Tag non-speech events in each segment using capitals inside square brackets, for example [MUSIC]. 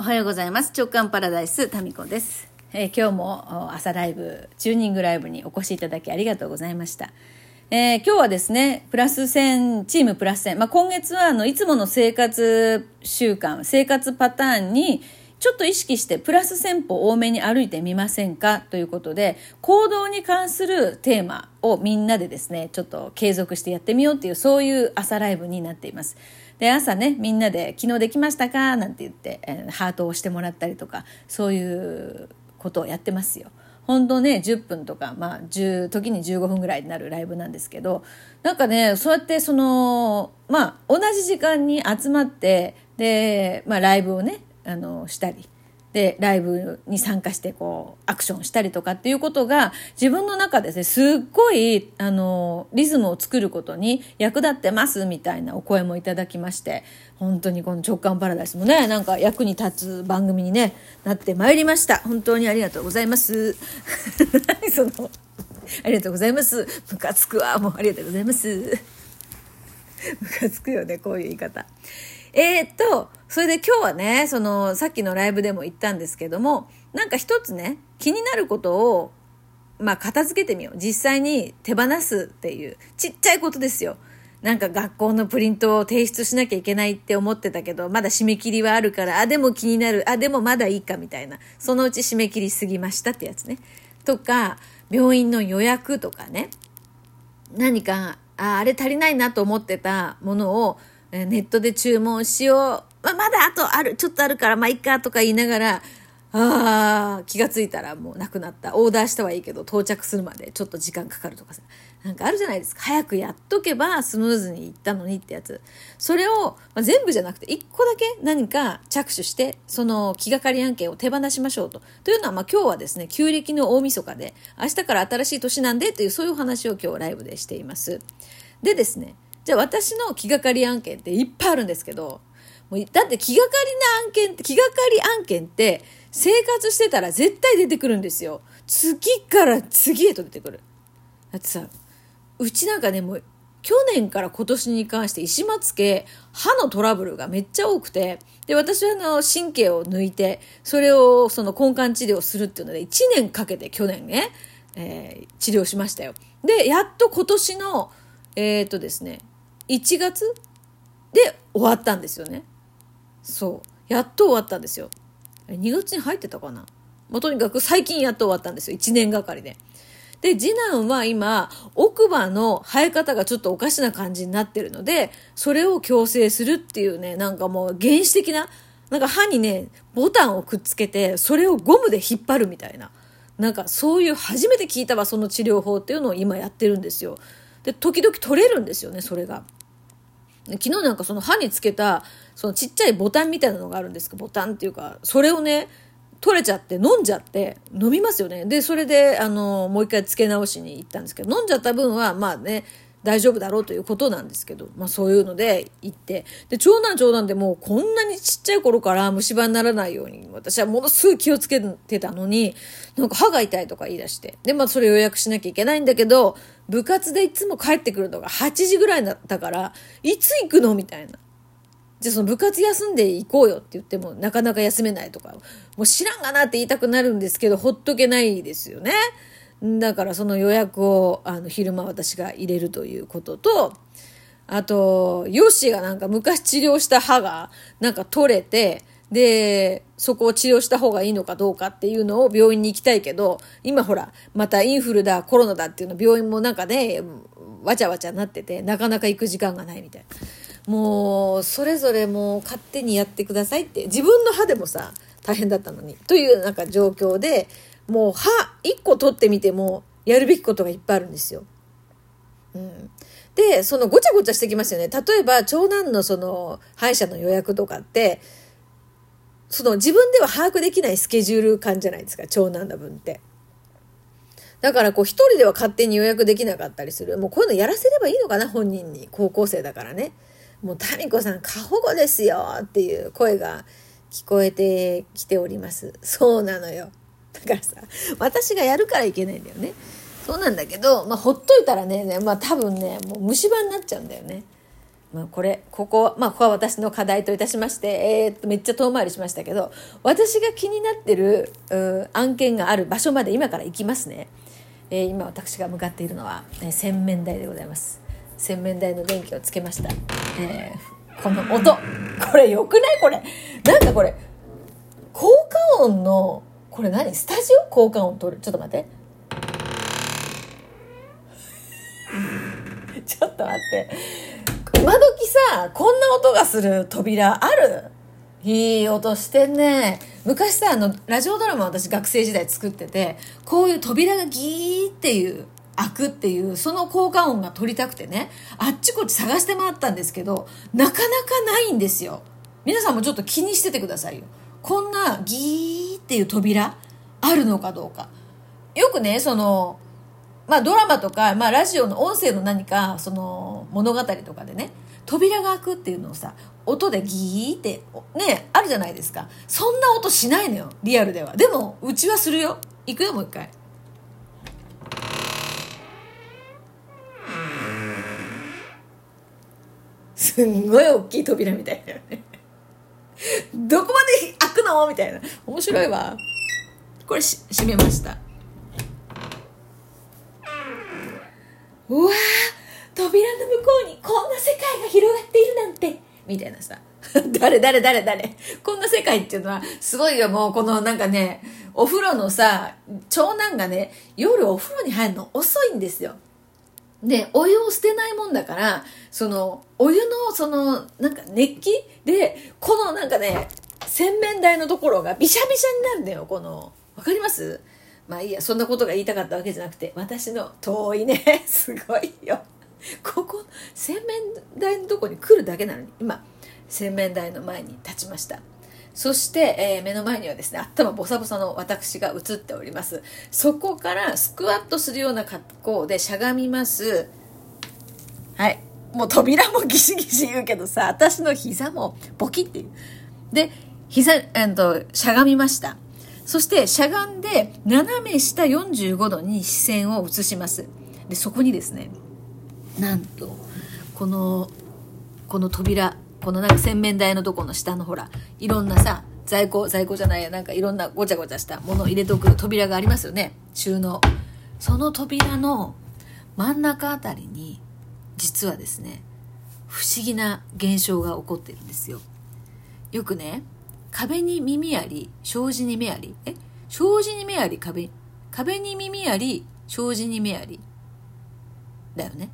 おはようございます。直感パラダイス、タミコです。えー今日も朝ライブ、チューニングライブにお越しいただきありがとうございました。えー今日はですね、プラス1000、チームプラス1000。まあ、今月はあの、いつもの生活習慣、生活パターンに、ちょっと意識してプラス1000歩多めに歩いてみませんか？ということで、行動に関するテーマをみんなでですね、ちょっと継続してやってみようっていう、そういう朝ライブになっています。で、朝ね、みんなで昨日できましたか？なんて言って、えーハートを押してもらったりとか、そういうことをやってますよ。本当ね、10分とか、まあ、10、時に15分ぐらいになるライブなんですけど、なんかね、そうやってその、まあ、同じ時間に集まって、で、まあ、ライブをね、あの、したり、でライブに参加してこうアクションしたりとかっていうことが自分の中でですねすっごいあのリズムを作ることに役立ってますみたいなお声もいただきまして本当にこの直感パラダイスもねなんか役に立つ番組に、ね、なってまいりました。本当にありがとうございます。何 [LAUGHS] そのありがとうございます。ムカつくわ。もうありがとうございます。ムカつくよねこういう言い方。えー、っとそれで今日はねそのさっきのライブでも言ったんですけどもなんか一つね気になることをまあ片付けてみよう。実際に手放すっていうちっちゃいことですよ。なんか学校のプリントを提出しなきゃいけないって思ってたけどまだ締め切りはあるからあでも気になるあでもまだいいかみたいなそのうち締め切り過ぎましたってやつね。とか病院の予約とかね。何かああれ足りないなと思ってたものをネットで注文しよう、まあ、まだあとあるちょっとあるからまあいいかとか言いながらあー気がついたらもうなくなった。オーダーしたはいいけど到着するまでちょっと時間かかるとかさ。なんかあるじゃないですか。早くやっとけばスムーズにいったのにってやつ。それを、まあ、全部じゃなくて1個だけ何か着手してその気がかり案件を手放しましょうと。というのは、まあ、今日はですね旧暦の大晦日で明日から新しい年なんでというそういう話を今日ライブでしています。でですねじゃあ私の気がかり案件っていっぱいあるんですけど、もうだって気がかりな案件って、気がかり案件って生活してたら絶対出てくるんですよ。次から次へと出てくる。だってさ、うちなんかね、もう去年から今年に関して石松家歯のトラブルがめっちゃ多くて、で、私はあの神経を抜いて、それをその根幹治療するっていうので1年かけて去年ね、えー治療しましたよ。で、やっと今年の、えっ、とですね、1月で終わったんですよね。そう。やっと終わったんですよ。2月に入ってたかなまあ、とにかく最近やっと終わったんですよ。1年がかりで。で、次男は今、奥歯の生え方がちょっとおかしな感じになってるので、それを矯正するっていうね、なんかもう原始的な、なんか歯にね、ボタンをくっつけて、それをゴムで引っ張るみたいな。なんかそういう初めて聞いたわ、その治療法っていうのを今やってるんですよ。で、時々取れるんですよね、それが。昨日なんかその歯につけたそのちっちゃいボタンみたいなのがあるんですけどボタンっていうかそれをね取れちゃって飲んじゃって飲みますよね。でそれであのもう一回つけ直しに行ったんですけど飲んじゃった分はまあね大丈夫だろうということなんですけど、まあそういうので行って。で、長男長男でもうこんなにちっちゃい頃から虫歯にならないように、私はものすごい気をつけてたのに、なんか歯が痛いとか言い出して。で、まあそれ予約しなきゃいけないんだけど、部活でいつも帰ってくるのが8時ぐらいだったから、いつ行くのみたいな。じゃあその部活休んで行こうよって言ってもなかなか休めないとか、もう知らんがなって言いたくなるんですけど、ほっとけないですよね。だからその予約をあの昼間私が入れるということと、あと、ヨッシーがなんか昔治療した歯がなんか取れて、で、そこを治療した方がいいのかどうかっていうのを病院に行きたいけど、今ほら、またインフルだ、コロナだっていうの病院もなんかね、わちゃわちゃなってて、なかなか行く時間がないみたいな。もう、それぞれもう勝手にやってくださいって、自分の歯でもさ、大変だったのに、というなんか状況で、もう歯1個取ってみても、やるべきことがいっぱいあるんですよ。うん。で、そのごちゃごちゃしてきますよね。例えば、長男のその、歯医者の予約とかって、その自分では把握できないスケジュール感じゃないですか、長男の分って。だからこう一人では勝手に予約できなかったりする。もうこういうのやらせればいいのかな、本人に。高校生だからね。もう、タミコさん、過保護ですよっていう声が聞こえてきております。そうなのよ。だからさ、私がやるからいけないんだよね。そうなんだけど、まあ、ほっといたらね、まあ、多分ね、もう虫歯になっちゃうんだよね。まあ、これここまあここは私の課題といたしまして、えー、っとめっちゃ遠回りしましたけど私が気になってる案件がある場所まで今から行きますね、えー、今私が向かっているのは、えー、洗面台でございます。洗面台の電気をつけました、えー、この音。これよくない？これ。なんかこれ効果音のこれ何？スタジオ効果音取る？ちょっと待って [LAUGHS] ちょっと待って今時さ、こんな音がする扉ある？いい音してんね。昔さ、あの、ラジオドラマ私学生時代作ってて、こういう扉がギーっていう、開くっていう、その効果音が取りたくてね、あっちこっち探して回ったんですけど、なかなかないんですよ。皆さんもちょっと気にしててくださいよ。こんなギーっていう扉あるのかどうか。よくね、その、まあドラマとか、まあラジオの音声の何か、その物語とかでね、扉が開くっていうのをさ、音でギーって、ね、あるじゃないですか。そんな音しないのよ、リアルでは。でも、うちはするよ。行くよ、もう一回。すんごい大きい扉みたいだよね。どこまで開くの？みたいな。面白いわ。これし、閉めました。うわ扉の向こうにこんな世界が広がっているなんて。みたいなさ。[LAUGHS] 誰誰誰誰。こんな世界っていうのはすごいよ。もうこのなんかねお風呂のさ長男がね夜お風呂に入るの遅いんですよ。でお湯を捨てないもんだからそのお湯のそのなんか熱気でこのなんかね洗面台のところがびしゃびしゃになるんだよこのわかります？まあいいや、そんなことが言いたかったわけじゃなくて、私の遠いね、[LAUGHS] すごいよ。ここ、洗面台のとこに来るだけなのに、今、洗面台の前に立ちました。そして、えー、目の前にはですね、頭ボサボサの私が映っております。そこからスクワットするような格好でしゃがみます。はい。もう扉もギシギシ言うけどさ、私の膝もボキっていう。で、膝、えっと、しゃがみました。そしてしゃがんで斜め下45度に視線を移します。でそこにですねなんとこのこの扉このなんか洗面台のとこの下のほらいろんなさ在庫在庫じゃないやなんかいろんなごちゃごちゃしたものを入れとく扉がありますよね。収納。その扉の真ん中あたりに実はですね不思議な現象が起こってるんですよ。よくね壁に耳あり、障子に目あり。え？障子に目あり、壁、壁に耳あり、障子に目あり。だよね。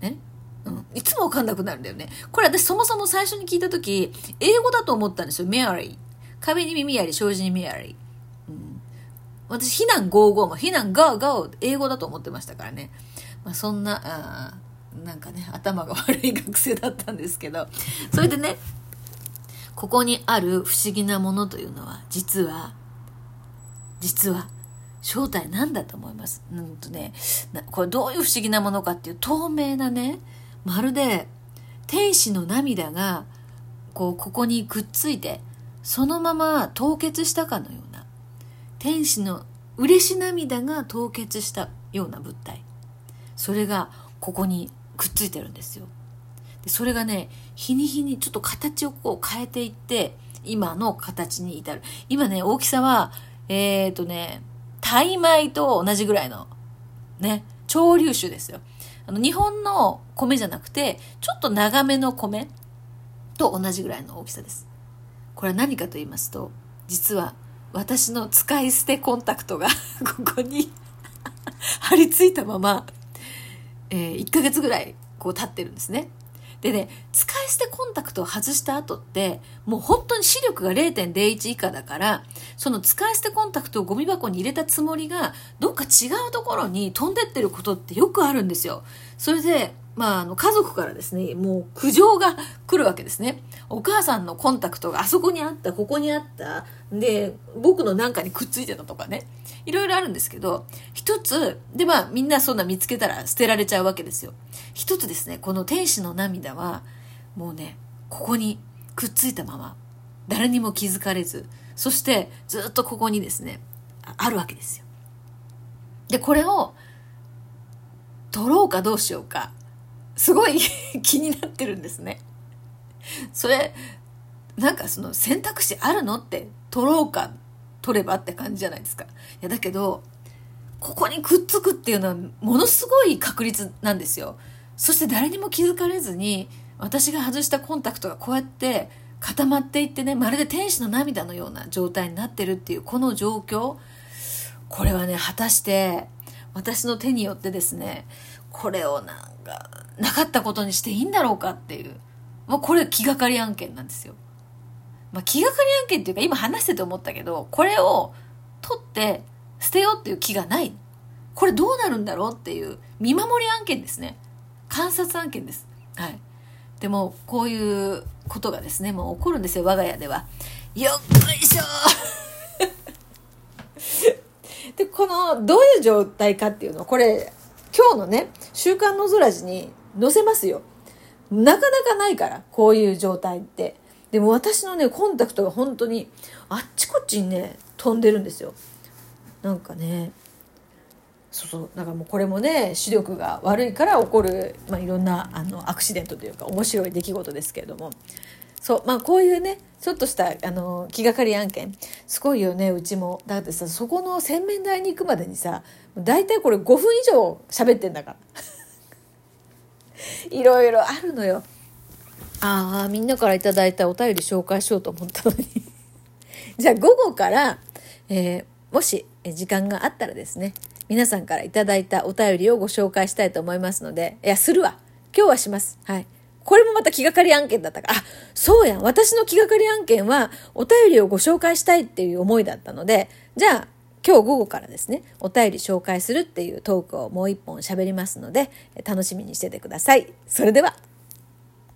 ね？うん。いつもわかんなくなるんだよね。これ私そもそも最初に聞いたとき、英語だと思ったんですよ。メアリー。壁に耳あり、障子に目あり。うん。私、避難55も、避難ガーガー英語だと思ってましたからね。まあそんな、あなんかね、頭が悪い学生だったんですけど。それでね、ここにある不思議なものというのは、実は、実は、正体なんだと思います。うんとね、これどういう不思議なものかっていう透明なね、まるで天使の涙が、こう、ここにくっついて、そのまま凍結したかのような、天使の嬉し涙が凍結したような物体。それがここにくっついてるんですよ。でそれがね、日に日にちょっと形をこう変えていって、今の形に至る。今ね、大きさは、えっ、ー、とね、タイ米と同じぐらいの、ね、潮流種ですよ。あの、日本の米じゃなくて、ちょっと長めの米と同じぐらいの大きさです。これは何かと言いますと、実は私の使い捨てコンタクトが [LAUGHS] ここに貼り付いたまま、えー、1ヶ月ぐらいこう経ってるんですね。でね、使い捨てコンタクトを外した後って、もう本当に視力が0.01以下だから、その使い捨てコンタクトをゴミ箱に入れたつもりが、どっか違うところに飛んでってることってよくあるんですよ。それで、まあ、あの、家族からですね、もう苦情が来るわけですね。お母さんのコンタクトがあそこにあった、ここにあった、で、僕のなんかにくっついてたとかね。いろいろあるんですけど、一つ、で、まあ、みんなそんな見つけたら捨てられちゃうわけですよ。一つですね、この天使の涙は、もうね、ここにくっついたまま、誰にも気づかれず、そしてずっとここにですね、あるわけですよ。で、これを、取ろうかどうしようか。すごい [LAUGHS] 気になってるんですね。それ、なんかその選択肢あるのって取ろうか取ればって感じじゃないですか。いやだけど、ここにくっつくっていうのはものすごい確率なんですよ。そして誰にも気づかれずに私が外したコンタクトがこうやって固まっていってね、まるで天使の涙のような状態になってるっていうこの状況。これはね、果たして私の手によってですね、これをなん、なかったことにしていいんだろうかっていう。もうこれ気がかり案件なんですよ。まあ、気がかり案件っていうか今話してて思ったけど、これを取って捨てようっていう気がない。これどうなるんだろうっていう見守り案件ですね。観察案件です。はい。でも、こういうことがですね、もう起こるんですよ、我が家では。よっこいしょ [LAUGHS] で、この、どういう状態かっていうの、これ、今日のね、週刊の空字に載せますよ。なかなかないから、こういう状態って。でも私のね、コンタクトが本当に、あっちこっちにね、飛んでるんですよ。なんかね、そうそうだかもうこれもね視力が悪いから起こる、まあ、いろんなあのアクシデントというか面白い出来事ですけれどもそうまあこういうねちょっとしたあの気がかり案件すごいよねうちも。だってさそこの洗面台に行くまでにさ大体これ5分以上喋ってんだから。[LAUGHS] いろいろあるのよ。ああみんなから頂いたお便り紹介しようと思ったのに。[LAUGHS] じゃあ午後から、えー、もし時間があったらですね皆さんから頂いたお便りをご紹介したいと思いますのでいやするわ。今日はします。はい。これもまた気がかり案件だったから、あ、そうやん。私の気がかり案件は、お便りをご紹介したいっていう思いだったので、じゃあ、今日午後からですね、お便り紹介するっていうトークをもう一本喋りますので、楽しみにしててください。それでは。